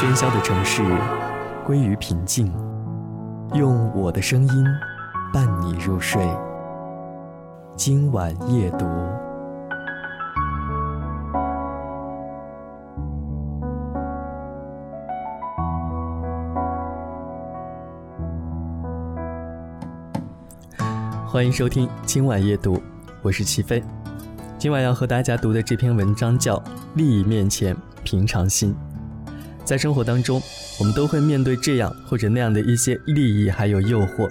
喧嚣的城市归于平静，用我的声音伴你入睡。今晚夜读，欢迎收听今晚夜读，我是齐飞。今晚要和大家读的这篇文章叫《利益面前平常心》。在生活当中，我们都会面对这样或者那样的一些利益还有诱惑。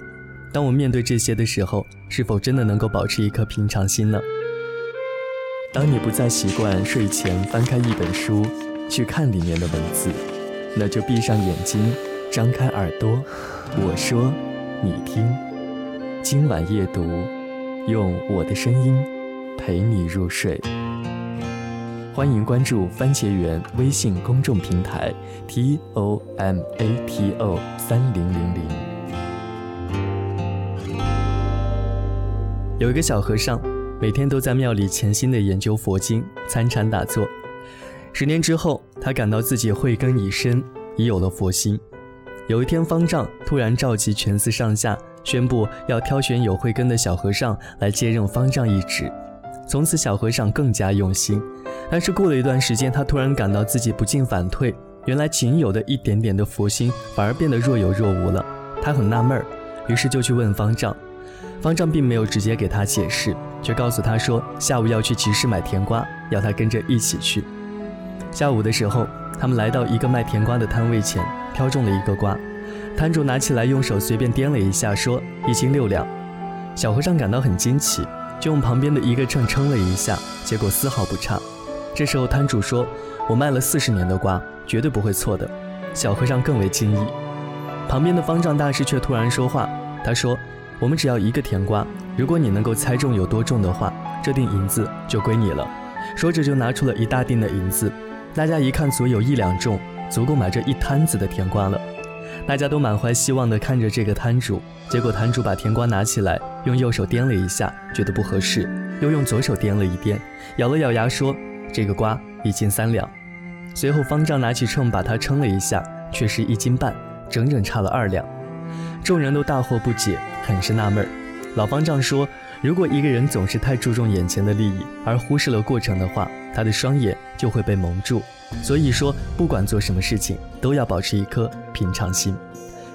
当我面对这些的时候，是否真的能够保持一颗平常心呢？当你不再习惯睡前翻开一本书去看里面的文字，那就闭上眼睛，张开耳朵，我说，你听。今晚夜读，用我的声音陪你入睡。欢迎关注番茄园微信公众平台 t o m a t o 三零零零。有一个小和尚，每天都在庙里潜心的研究佛经，参禅打坐。十年之后，他感到自己慧根已深，已有了佛心。有一天，方丈突然召集全寺上下，宣布要挑选有慧根的小和尚来接任方丈一职。从此，小和尚更加用心。但是过了一段时间，他突然感到自己不进反退，原来仅有的一点点的佛心反而变得若有若无了。他很纳闷儿，于是就去问方丈。方丈并没有直接给他解释，却告诉他说下午要去集市买甜瓜，要他跟着一起去。下午的时候，他们来到一个卖甜瓜的摊位前，挑中了一个瓜，摊主拿起来用手随便掂了一下，说一斤六两。小和尚感到很惊奇，就用旁边的一个秤称了一下，结果丝毫不差。这时候摊主说：“我卖了四十年的瓜，绝对不会错的。”小和尚更为惊异。旁边的方丈大师却突然说话，他说：“我们只要一个甜瓜，如果你能够猜中有多重的话，这锭银子就归你了。”说着就拿出了一大锭的银子。大家一看足有一两重，足够买这一摊子的甜瓜了。大家都满怀希望地看着这个摊主。结果摊主把甜瓜拿起来，用右手掂了一下，觉得不合适，又用左手掂了一掂，咬了咬牙说。这个瓜一斤三两，随后方丈拿起秤把它称了一下，却是一斤半，整整差了二两。众人都大惑不解，很是纳闷。老方丈说：“如果一个人总是太注重眼前的利益，而忽视了过程的话，他的双眼就会被蒙住。所以说，不管做什么事情，都要保持一颗平常心。”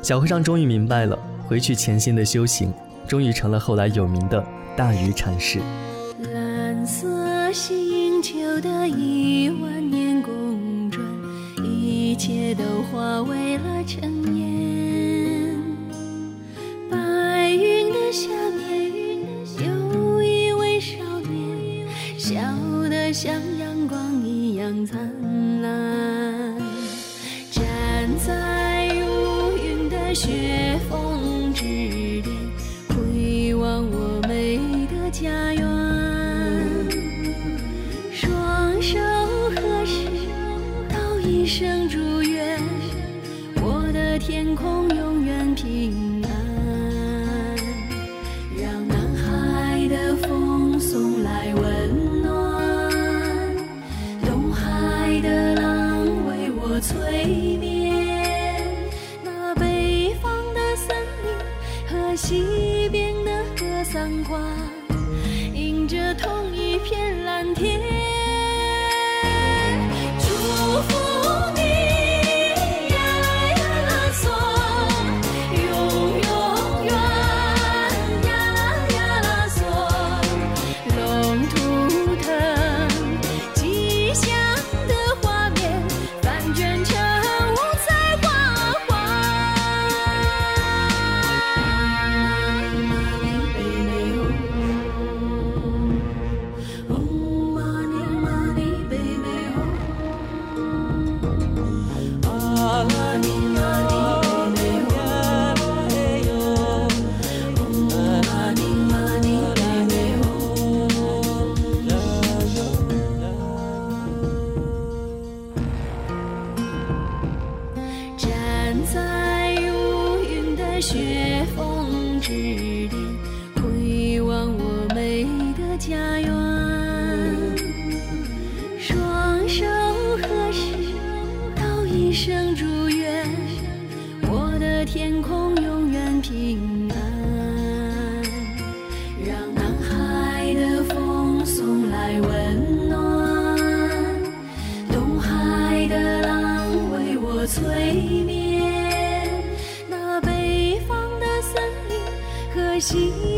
小和尚终于明白了，回去潜心的修行，终于成了后来有名的大愚禅师。色星球的一万年公转，一切都化为了尘烟。白云的下面有一位少年，笑得像永远平安。让南海的风送来温暖，东海的浪为我催眠。那北方的森林和西边的格桑花，迎着同一片蓝天。夜风之巅回望我美丽的家园双手合十道一声祝愿我的天空永远平安。让南海的风送来温暖东海的浪为我催眠。记。